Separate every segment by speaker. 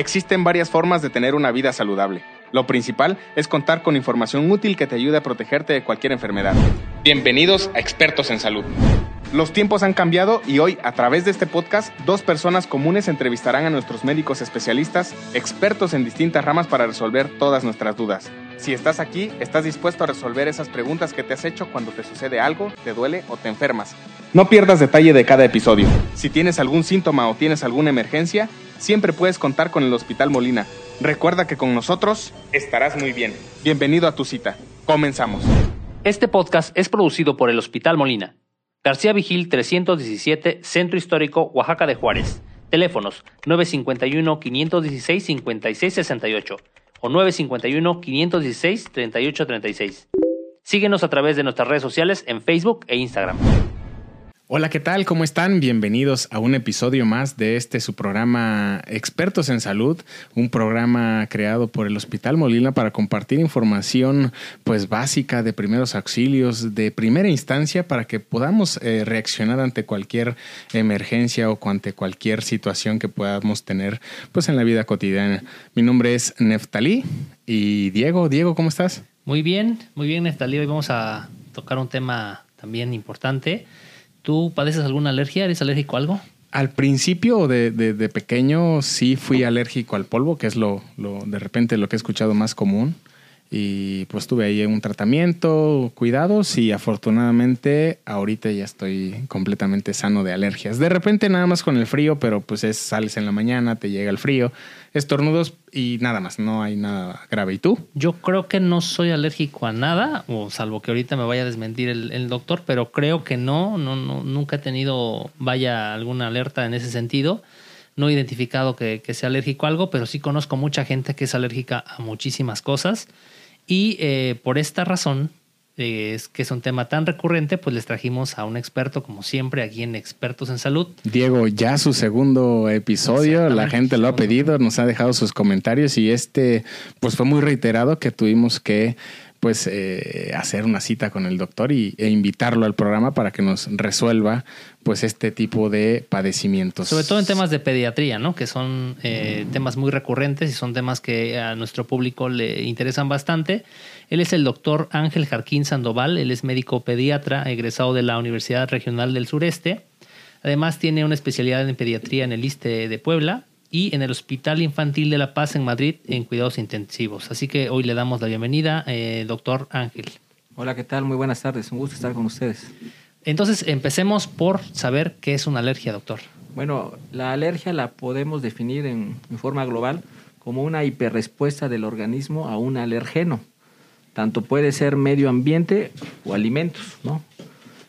Speaker 1: Existen varias formas de tener una vida saludable. Lo principal es contar con información útil que te ayude a protegerte de cualquier enfermedad. Bienvenidos a Expertos en Salud. Los tiempos han cambiado y hoy, a través de este podcast, dos personas comunes entrevistarán a nuestros médicos especialistas, expertos en distintas ramas para resolver todas nuestras dudas. Si estás aquí, estás dispuesto a resolver esas preguntas que te has hecho cuando te sucede algo, te duele o te enfermas. No pierdas detalle de cada episodio. Si tienes algún síntoma o tienes alguna emergencia, siempre puedes contar con el Hospital Molina. Recuerda que con nosotros estarás muy bien. Bienvenido a tu cita. Comenzamos.
Speaker 2: Este podcast es producido por el Hospital Molina. García Vigil 317, Centro Histórico, Oaxaca de Juárez. Teléfonos 951-516-5668 o 951-516-3836. Síguenos a través de nuestras redes sociales en Facebook e Instagram.
Speaker 1: Hola, ¿qué tal? ¿Cómo están? Bienvenidos a un episodio más de este su programa Expertos en Salud, un programa creado por el Hospital Molina para compartir información pues básica de primeros auxilios de primera instancia para que podamos eh, reaccionar ante cualquier emergencia o ante cualquier situación que podamos tener pues en la vida cotidiana. Mi nombre es Neftalí y Diego, Diego, ¿cómo estás?
Speaker 2: Muy bien, muy bien Neftalí, hoy vamos a tocar un tema también importante ¿Tú padeces alguna alergia? ¿Eres alérgico a algo?
Speaker 1: Al principio de, de, pequeño sí fui alérgico al polvo, que es lo, lo, de repente lo que he escuchado más común. Y pues tuve ahí un tratamiento, cuidados y afortunadamente ahorita ya estoy completamente sano de alergias. De repente nada más con el frío, pero pues es sales en la mañana, te llega el frío, estornudos y nada más, no hay nada grave. ¿Y tú?
Speaker 2: Yo creo que no soy alérgico a nada, o salvo que ahorita me vaya a desmentir el, doctor, pero creo que no, no, no, nunca he tenido, vaya, alguna alerta en ese sentido. No he identificado que, que sea alérgico a algo, pero sí conozco mucha gente que es alérgica a muchísimas cosas. Y eh, por esta razón, eh, es que es un tema tan recurrente, pues les trajimos a un experto, como siempre, aquí en Expertos en Salud.
Speaker 1: Diego, ya su segundo episodio, la gente lo ha pedido, nos ha dejado sus comentarios y este, pues fue muy reiterado que tuvimos que pues eh, hacer una cita con el doctor y, e invitarlo al programa para que nos resuelva pues este tipo de padecimientos.
Speaker 2: Sobre todo en temas de pediatría, ¿no? Que son eh, temas muy recurrentes y son temas que a nuestro público le interesan bastante. Él es el doctor Ángel Jarquín Sandoval, él es médico pediatra, egresado de la Universidad Regional del Sureste. Además tiene una especialidad en pediatría en el ISTE de Puebla y en el Hospital Infantil de La Paz en Madrid en cuidados intensivos. Así que hoy le damos la bienvenida, eh, doctor Ángel.
Speaker 3: Hola, ¿qué tal? Muy buenas tardes, un gusto estar con ustedes.
Speaker 2: Entonces, empecemos por saber qué es una alergia, doctor.
Speaker 3: Bueno, la alergia la podemos definir en, forma global como una hiperrespuesta del organismo a un alergeno. Tanto puede ser medio ambiente o alimentos, ¿no?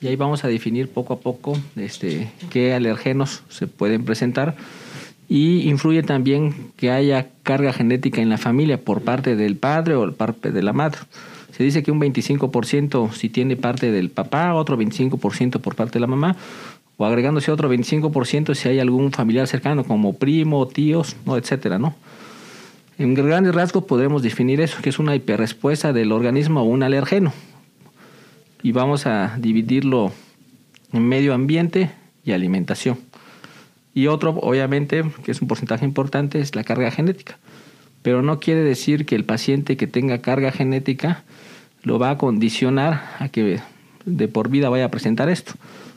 Speaker 3: Y ahí vamos a definir poco a poco este, qué alergenos se pueden presentar y influye también que haya carga genética en la familia por parte del padre o parte de la madre. Se dice que un 25% si tiene parte del papá, otro 25% por parte de la mamá, o agregándose otro 25% si hay algún familiar cercano como primo, tíos, no, etcétera, ¿no? En grandes rasgos podremos definir eso, que es una hiperrespuesta del organismo a un alergeno. Y vamos a dividirlo en medio ambiente y alimentación. Y otro, obviamente, que es un porcentaje importante, es la carga genética. Pero no quiere decir que el paciente que tenga carga genética lo va a condicionar a que de por vida vaya a presentar esto.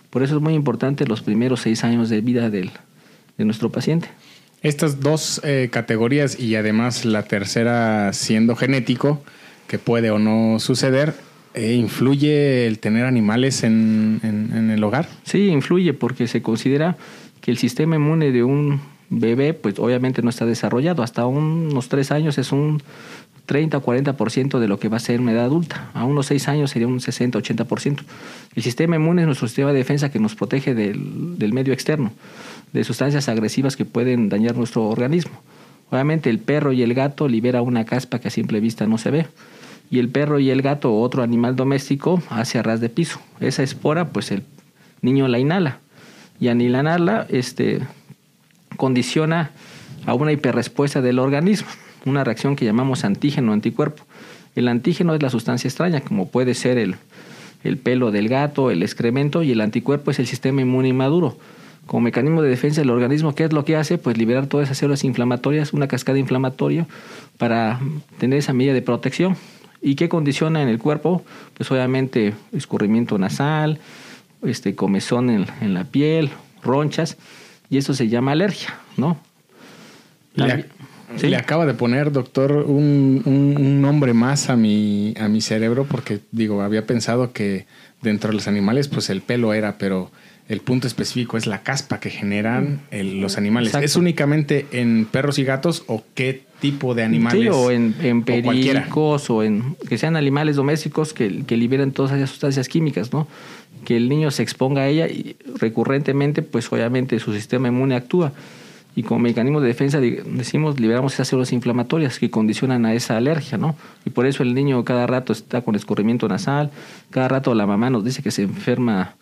Speaker 3: Por eso es muy importante los primeros seis años de vida del, de nuestro paciente.
Speaker 1: Estas dos eh, categorías y además la tercera siendo genético, que puede o no suceder, eh, ¿influye el tener animales en, en el hogar?
Speaker 3: Sí, influye porque se considera el sistema inmune de un bebé, pues obviamente no está desarrollado. Hasta unos tres años es un 30 o 40% de lo que va a ser una edad adulta. A unos seis años sería un 60 80%. El sistema inmune es nuestro sistema de defensa que nos protege del, del medio externo, de sustancias agresivas que pueden dañar nuestro organismo. Obviamente el perro y el gato libera una caspa que a simple vista no se ve. Y el perro y el gato o otro animal doméstico hace ras de piso. Esa espora, pues el niño la inhala y anilanarla este, condiciona a una hiperrespuesta del organismo, una reacción que llamamos antígeno anticuerpo. El antígeno es la sustancia extraña, como puede ser el, el pelo del gato, el excremento, y el anticuerpo es el sistema inmune inmaduro. como mecanismo de defensa del organismo, ¿qué es lo que hace? Pues liberar todas esas células inflamatorias, una cascada inflamatoria para tener esa medida de protección. ¿Y qué condiciona en el cuerpo? Pues obviamente escurrimiento nasal, este comezón en, la piel, ronchas, y eso se llama alergia, ¿no?
Speaker 1: Le, acaba de poner, doctor, un, un, nombre más a mi, a mi cerebro porque, digo, había pensado que dentro de los animales, pues el pelo era, pero el punto específico es la caspa que generan los animales. ¿Es únicamente en perros y gatos o qué tipo de animales? Sí,
Speaker 3: o en, en pericos o, en que sean animales domésticos que, que liberan todas esas sustancias químicas, ¿no? Que el niño se exponga a ella y recurrentemente, pues obviamente su sistema inmune actúa. Y como mecanismo de defensa decimos, liberamos esas células inflamatorias que condicionan a esa alergia, ¿no? Y por eso el niño cada rato está con escurrimiento nasal, cada rato la mamá nos dice que se enferma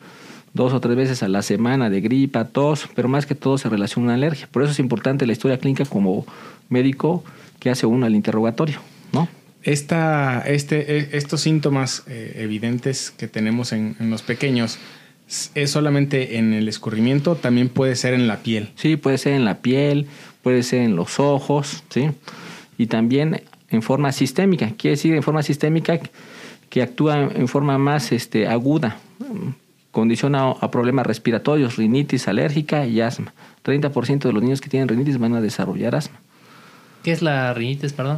Speaker 3: dos o tres veces a la semana de gripa, tos, pero más que todo se relaciona una alergia. Por eso es importante la historia clínica como médico que hace uno al interrogatorio.
Speaker 1: Esta, este, e, estos síntomas eh, evidentes que tenemos en, los pequeños, ¿es solamente en el escurrimiento? ¿También puede ser en la piel?
Speaker 3: Sí, puede ser en la piel, puede ser en los ojos, ¿sí? Y también en forma sistémica. Quiere decir en forma sistémica que actúa en forma más este, aguda condiciona a problemas respiratorios, rinitis alérgica y asma. 30% de los niños que tienen rinitis van a desarrollar asma.
Speaker 2: ¿Qué es la rinitis, perdón?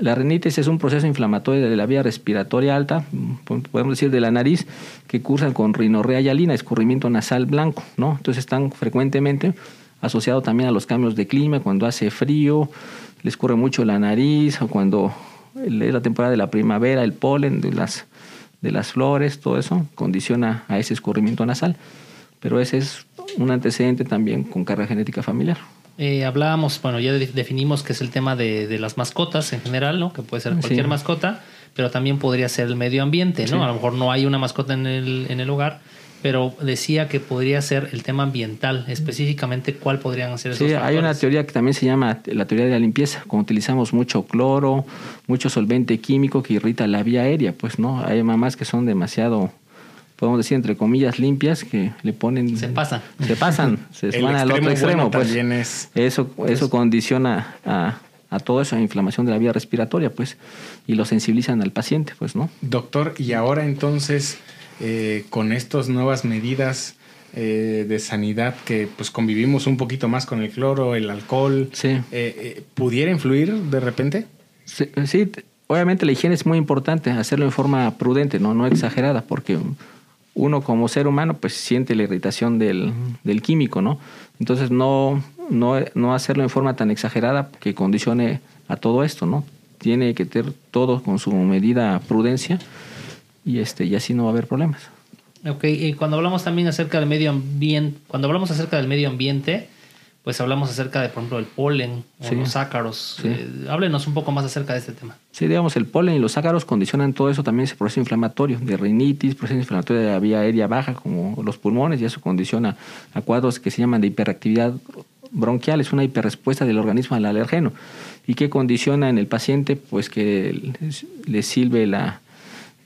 Speaker 3: La rinitis es un proceso inflamatorio de la vía respiratoria alta, podemos decir de la nariz, que cursan con rinorrea y escurrimiento nasal blanco, ¿no? Entonces están frecuentemente asociados también a los cambios de clima, cuando hace frío, les escurre mucho la nariz, o cuando es la temporada de la primavera, el polen de las de las flores, todo eso condiciona a ese escurrimiento nasal. Pero ese es un antecedente también con carga genética familiar.
Speaker 2: Eh, hablábamos, bueno, ya definimos que es el tema de, las mascotas en general, ¿no? Que puede ser cualquier mascota, pero también podría ser el medio ambiente, ¿no? A lo mejor no hay una mascota en el, en el hogar, pero decía que podría ser el tema ambiental, específicamente cuál podrían ser esos
Speaker 3: Sí, hay una teoría que también se llama la teoría de la limpieza, cuando utilizamos mucho cloro, mucho solvente químico que irrita la vía aérea, pues no, hay mamás que son demasiado podemos decir entre comillas limpias que le ponen
Speaker 2: se pasan.
Speaker 3: se pasan se van al otro extremo pues. es... eso eso condiciona a, a toda esa inflamación de la vía respiratoria pues y lo sensibilizan al paciente pues no
Speaker 1: doctor y ahora entonces eh, con estas nuevas medidas eh, de sanidad que pues convivimos un poquito más con el cloro, el alcohol, eh, ¿pudiera influir de repente?
Speaker 3: Sí, obviamente la higiene es muy importante, hacerlo en forma prudente, no, no exagerada, porque uno como ser humano pues siente la irritación del, del químico, ¿no? Entonces no, no, no hacerlo en forma tan exagerada que condicione a todo esto, ¿no? Tiene que tener todo con su medida prudencia y este y así no va a haber problemas.
Speaker 2: Ok, y cuando hablamos también acerca del medio ambiente, cuando hablamos acerca del medio ambiente, pues hablamos acerca de, por ejemplo, el polen o los ácaros. Eh, háblenos un poco más acerca de este tema.
Speaker 3: Sí, digamos, el polen y los ácaros condicionan todo eso, también ese proceso inflamatorio, de rinitis, proceso inflamatorio de la vía aérea baja, como los pulmones, y eso condiciona a cuadros que se llaman de hiperactividad bronquial, es una hiperrespuesta del organismo al alergeno. ¿Y qué condiciona en el paciente? Pues que le sirve la,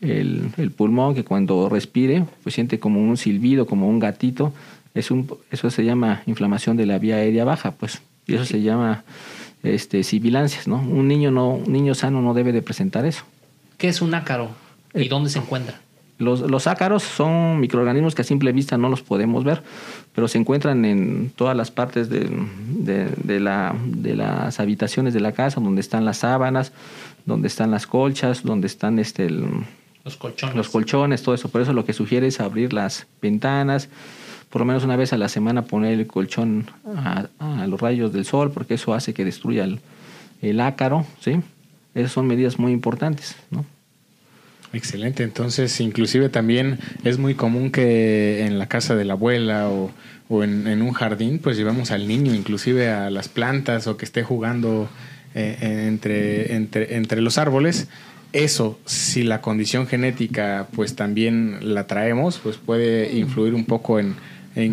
Speaker 3: el, pulmón que cuando respire pues siente como un silbido, como un gatito. Es un, eso se llama inflamación de la vía aérea baja, pues, y eso se llama este, sibilancias, ¿no? Un niño, no, un niño sano no debe de presentar eso.
Speaker 2: ¿Qué es un ácaro y eh, dónde se encuentra?
Speaker 3: Los, los, ácaros son microorganismos que a simple vista no los podemos ver, pero se encuentran en todas las partes de, de, la, de las habitaciones de la casa, donde están las sábanas, donde están las colchas, donde están este, el,
Speaker 2: los colchones.
Speaker 3: Los colchones, todo eso. Por eso lo que sugiere es abrir las ventanas, por lo menos una vez a la semana poner el colchón a, los rayos del sol, porque eso hace que destruya el, ácaro, ¿sí? Esas son medidas muy importantes, ¿no?
Speaker 1: Excelente, entonces inclusive también es muy común que en la casa de la abuela o, en, un jardín pues llevamos al niño inclusive a las plantas o que esté jugando eh, entre, entre, entre los árboles eso, si la condición genética pues también la traemos, pues puede influir un poco en,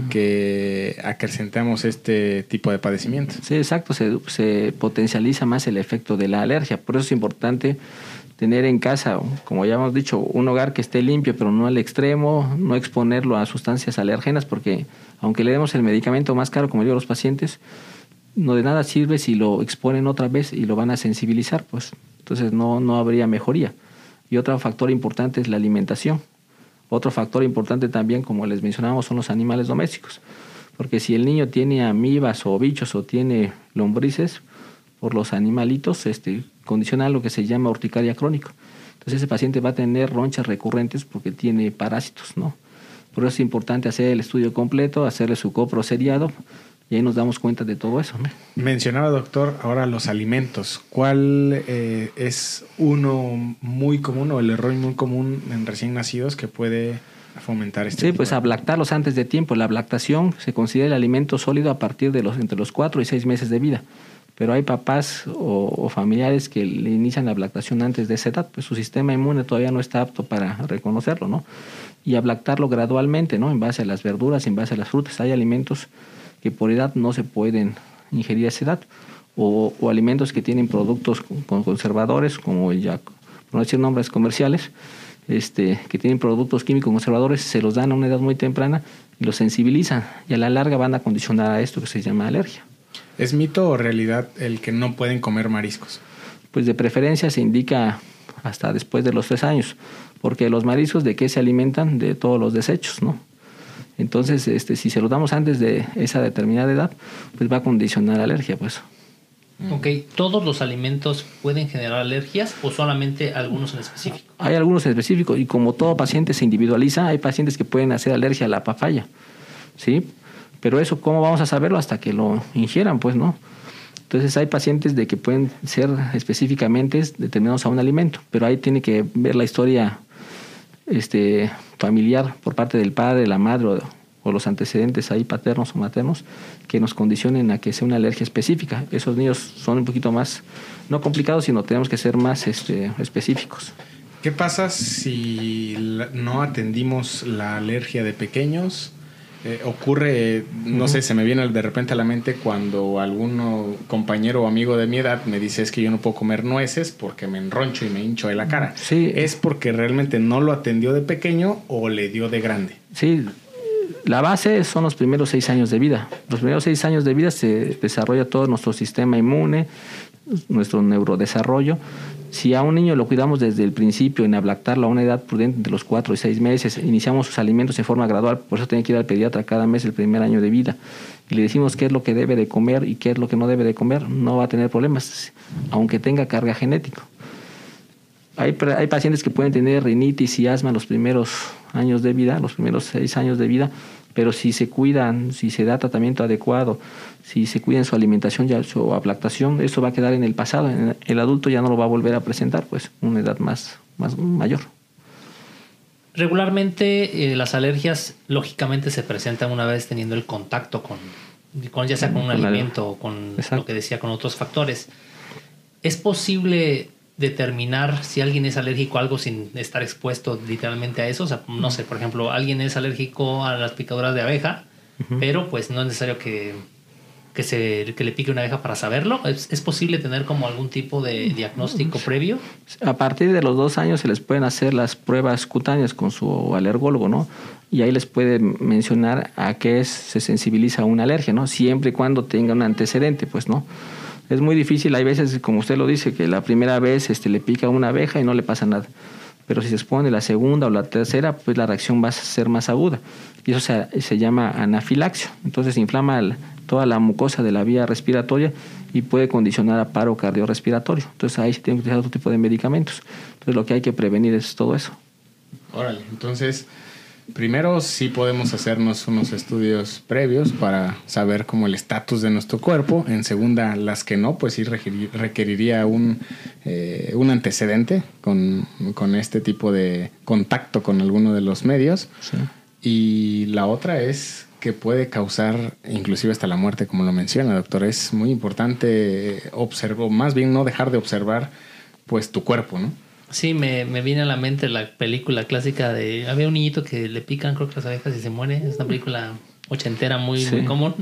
Speaker 1: que acrecentamos este tipo de padecimiento.
Speaker 3: Sí, exacto, se, se, potencializa más el efecto de la alergia. Por eso es importante tener en casa, como ya hemos dicho, un hogar que esté limpio, pero no al extremo, no exponerlo a sustancias alérgenas, porque aunque le demos el medicamento más caro, como digo los pacientes, no de nada sirve si lo exponen otra vez y lo van a sensibilizar, pues entonces no, no habría mejoría. Y otro factor importante es la alimentación. Otro factor importante también, como les mencionábamos, son los animales domésticos. Porque si el niño tiene amibas o bichos o tiene lombrices, por los animalitos, este, condiciona lo que se llama urticaria crónica. Entonces ese paciente va a tener ronchas recurrentes porque tiene parásitos, ¿no? Por eso es importante hacer el estudio completo, hacerle su copro seriado y ahí nos damos cuenta de todo eso.
Speaker 1: Mencionaba, doctor, ahora los alimentos. ¿Cuál eh, es uno muy común o el error muy común en recién nacidos que puede fomentar este
Speaker 3: Sí, pues ablactarlos antes de tiempo. La ablactación se considera el alimento sólido a partir de los entre los 4 y 6 meses de vida pero hay papás o, familiares que le inician la ablactación antes de esa edad, pues su sistema inmune todavía no está apto para reconocerlo, ¿no? Y ablactarlo gradualmente, ¿no? En base a las verduras, en base a las frutas. Hay alimentos que por edad no se pueden ingerir a esa edad, o, alimentos que tienen productos con conservadores, como ya, por no decir nombres comerciales, este, que tienen productos químicos conservadores, se los dan a una edad muy temprana y los sensibilizan, y a la larga van a condicionar a esto que se llama alergia.
Speaker 1: ¿Es mito o realidad el que no pueden comer mariscos?
Speaker 3: Pues de preferencia se indica hasta después de los tres años, porque los mariscos de qué se alimentan? De todos los desechos, ¿no? Entonces, este, si se lo damos antes de esa determinada edad, pues va a condicionar alergia, pues.
Speaker 2: Ok, ¿todos los alimentos pueden generar alergias o solamente algunos en específico?
Speaker 3: Hay algunos en específico y como todo paciente se individualiza, hay pacientes que pueden hacer alergia a la papaya, ¿sí? Pero eso, ¿cómo vamos a saberlo? Hasta que lo ingieran, pues, ¿no? Entonces hay pacientes de que pueden ser específicamente determinados a un alimento, pero ahí tiene que ver la historia este, familiar por parte del padre, la madre o, los antecedentes ahí paternos o maternos que nos condicionen a que sea una alergia específica. Esos niños son un poquito más, no complicados, sino tenemos que ser más este, específicos.
Speaker 1: ¿Qué pasa si no atendimos la alergia de pequeños? Eh, ocurre, no sé, se me viene de repente a la mente cuando algún compañero o amigo de mi edad me dice es que yo no puedo comer nueces porque me enroncho y me hincho de la cara.
Speaker 3: Sí.
Speaker 1: ¿Es porque realmente no lo atendió de pequeño o le dio de grande?
Speaker 3: Sí, la base son los primeros seis años de vida. Los primeros seis años de vida se desarrolla todo nuestro sistema inmune, nuestro neurodesarrollo si a un niño lo cuidamos desde el principio, en ablactarlo a una edad prudente entre los 4 y 6 meses, iniciamos sus alimentos en forma gradual, por eso tiene que ir al pediatra cada mes el primer año de vida, y le decimos qué es lo que debe de comer y qué es lo que no debe de comer, no va a tener problemas, aunque tenga carga genética. Hay, hay pacientes que pueden tener rinitis y asma los primeros años de vida, los primeros 6 años de vida, pero si se cuidan, si se da tratamiento adecuado, si se cuida en su alimentación y su aplactación, eso va a quedar en el pasado. El adulto ya no lo va a volver a presentar, pues, una edad más, más mayor.
Speaker 2: Regularmente eh, las alergias lógicamente se presentan una vez teniendo el contacto con, con ya sea con un alimento o con lo que decía, con otros factores. ¿Es posible determinar si alguien es alérgico a algo sin estar expuesto literalmente a eso. O sea, no sé, por ejemplo, alguien es alérgico a las picaduras de abeja, pero pues no es necesario que, que, se, que le pique una abeja para saberlo. ¿Es, posible tener como algún tipo de diagnóstico previo?
Speaker 3: A partir de los dos años se les pueden hacer las pruebas cutáneas con su alergólogo, ¿no? Y ahí les puede mencionar a qué es, se sensibiliza una alergia, ¿no? Siempre y cuando tenga un antecedente, pues, ¿no? Es muy difícil, hay veces, como usted lo dice, que la primera vez este, le pica una abeja y no le pasa nada. Pero si se expone la segunda o la tercera, pues la reacción va a ser más aguda. Y eso se, se llama anafilaxio. Entonces inflama toda la mucosa de la vía respiratoria y puede condicionar a paro cardiorrespiratorio. Entonces ahí se tiene que utilizar otro tipo de medicamentos. Entonces lo que hay que prevenir es todo eso.
Speaker 1: Órale, entonces primero sí podemos hacernos unos estudios previos para saber cómo el estatus de nuestro cuerpo. En segunda, las que no, pues sí requeriría un, eh, un antecedente con, este tipo de contacto con alguno de los medios. Y la otra es que puede causar inclusive hasta la muerte, como lo menciona, doctor. Es muy importante observar, más bien no dejar de observar pues tu cuerpo, ¿no?
Speaker 2: Sí, me, me, viene a la mente la película clásica de. Había un niñito que le pican, creo que las abejas y se muere. Es una película ochentera muy, muy común.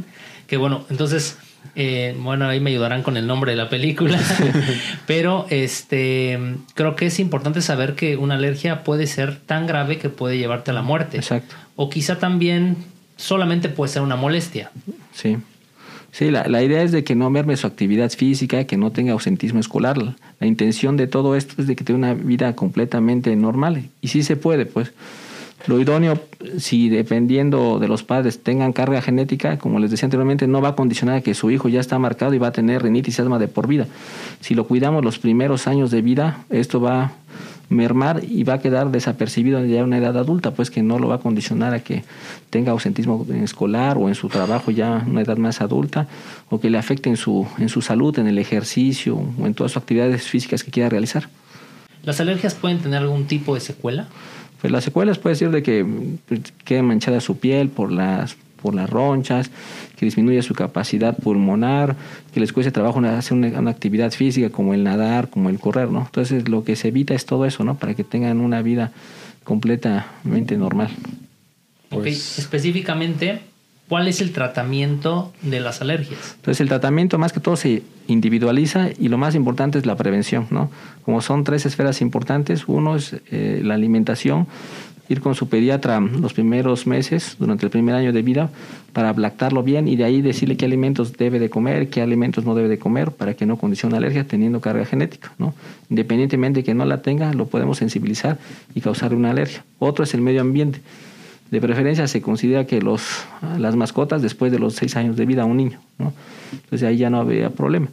Speaker 2: Que bueno, entonces Eh, bueno, ahí me ayudarán con el nombre de la película. Pero este creo que es importante saber que una alergia puede ser tan grave que puede llevarte a la muerte.
Speaker 3: Exacto.
Speaker 2: O quizá también solamente puede ser una molestia.
Speaker 3: Sí. Sí, la, la, idea es de que no merme su actividad física, que no tenga ausentismo escolar. La, la, intención de todo esto es de que tenga una vida completamente normal. Y sí se puede, pues. Lo idóneo, si dependiendo de los padres tengan carga genética, como les decía anteriormente, no va a condicionar a que su hijo ya está marcado y va a tener rinitis y asma de por vida. Si lo cuidamos los primeros años de vida, esto va a mermar y va a quedar desapercibido ya en una edad adulta, pues que no lo va a condicionar a que tenga ausentismo escolar o en su trabajo ya una edad más adulta, o que le afecte en su, en su salud, en el ejercicio o en todas sus actividades físicas que quiera realizar.
Speaker 2: ¿Las alergias pueden tener algún tipo de secuela?
Speaker 3: Pues las secuelas puede ser de que quede manchada su piel por las por las ronchas, que disminuya su capacidad pulmonar, que les cueste trabajo hacer una, una, actividad física como el nadar, como el correr, ¿no? Entonces lo que se evita es todo eso, ¿no? Para que tengan una vida completamente normal.
Speaker 2: Ok, pues... específicamente, ¿cuál es el tratamiento de las alergias?
Speaker 3: Entonces el tratamiento más que todo se individualiza y lo más importante es la prevención, ¿no? Como son tres esferas importantes, uno es eh, la alimentación, ir con su pediatra los primeros meses, durante el primer año de vida, para lactarlo bien y de ahí decirle qué alimentos debe de comer, qué alimentos no debe de comer, para que no condicione alergia teniendo carga genética. ¿no? Independientemente de que no la tenga, lo podemos sensibilizar y causarle una alergia. Otro es el medio ambiente. De preferencia se considera que los, las mascotas después de los seis años de vida a un niño. ¿no? Entonces ahí ya no había problema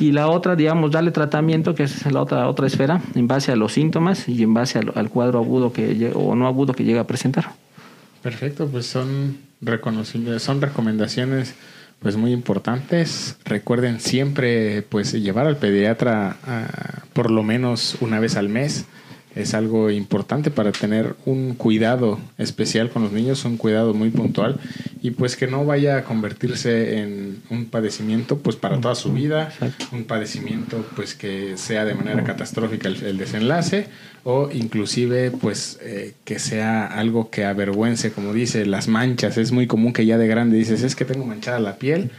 Speaker 3: y la otra, digamos, darle tratamiento, que es la otra, otra esfera, en base a los síntomas y en base al, cuadro agudo que o no agudo que llega a presentar.
Speaker 1: Perfecto, pues son son recomendaciones pues muy importantes. Recuerden siempre pues llevar al pediatra a, por lo menos una vez al mes es algo importante para tener un cuidado especial con los niños, un cuidado muy puntual. Y pues que no vaya a convertirse en un padecimiento pues para toda su vida, un padecimiento pues que sea de manera catastrófica el, el desenlace o inclusive pues eh, que sea algo que avergüence, como dice, las manchas. Es muy común que ya de grande dices, es que tengo manchada la piel,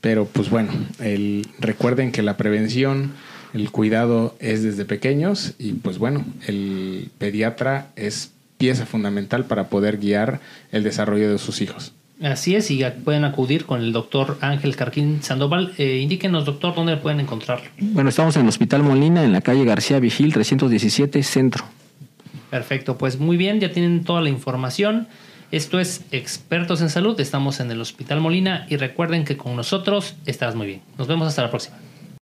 Speaker 1: pero pues bueno, el, recuerden que la prevención el cuidado es desde pequeños y pues bueno, el pediatra es pieza fundamental para poder guiar el desarrollo de sus hijos.
Speaker 2: Así es, y pueden acudir con el doctor Ángel Carquín Sandoval. Eh, indíquenos, doctor, dónde pueden encontrarlo.
Speaker 3: Bueno, estamos en el Hospital Molina, en la calle García Vigil, 317, Centro.
Speaker 2: Perfecto, pues muy bien, ya tienen toda la información. Esto es Expertos en Salud, estamos en el Hospital Molina y recuerden que con nosotros estarás muy bien. Nos vemos hasta la próxima.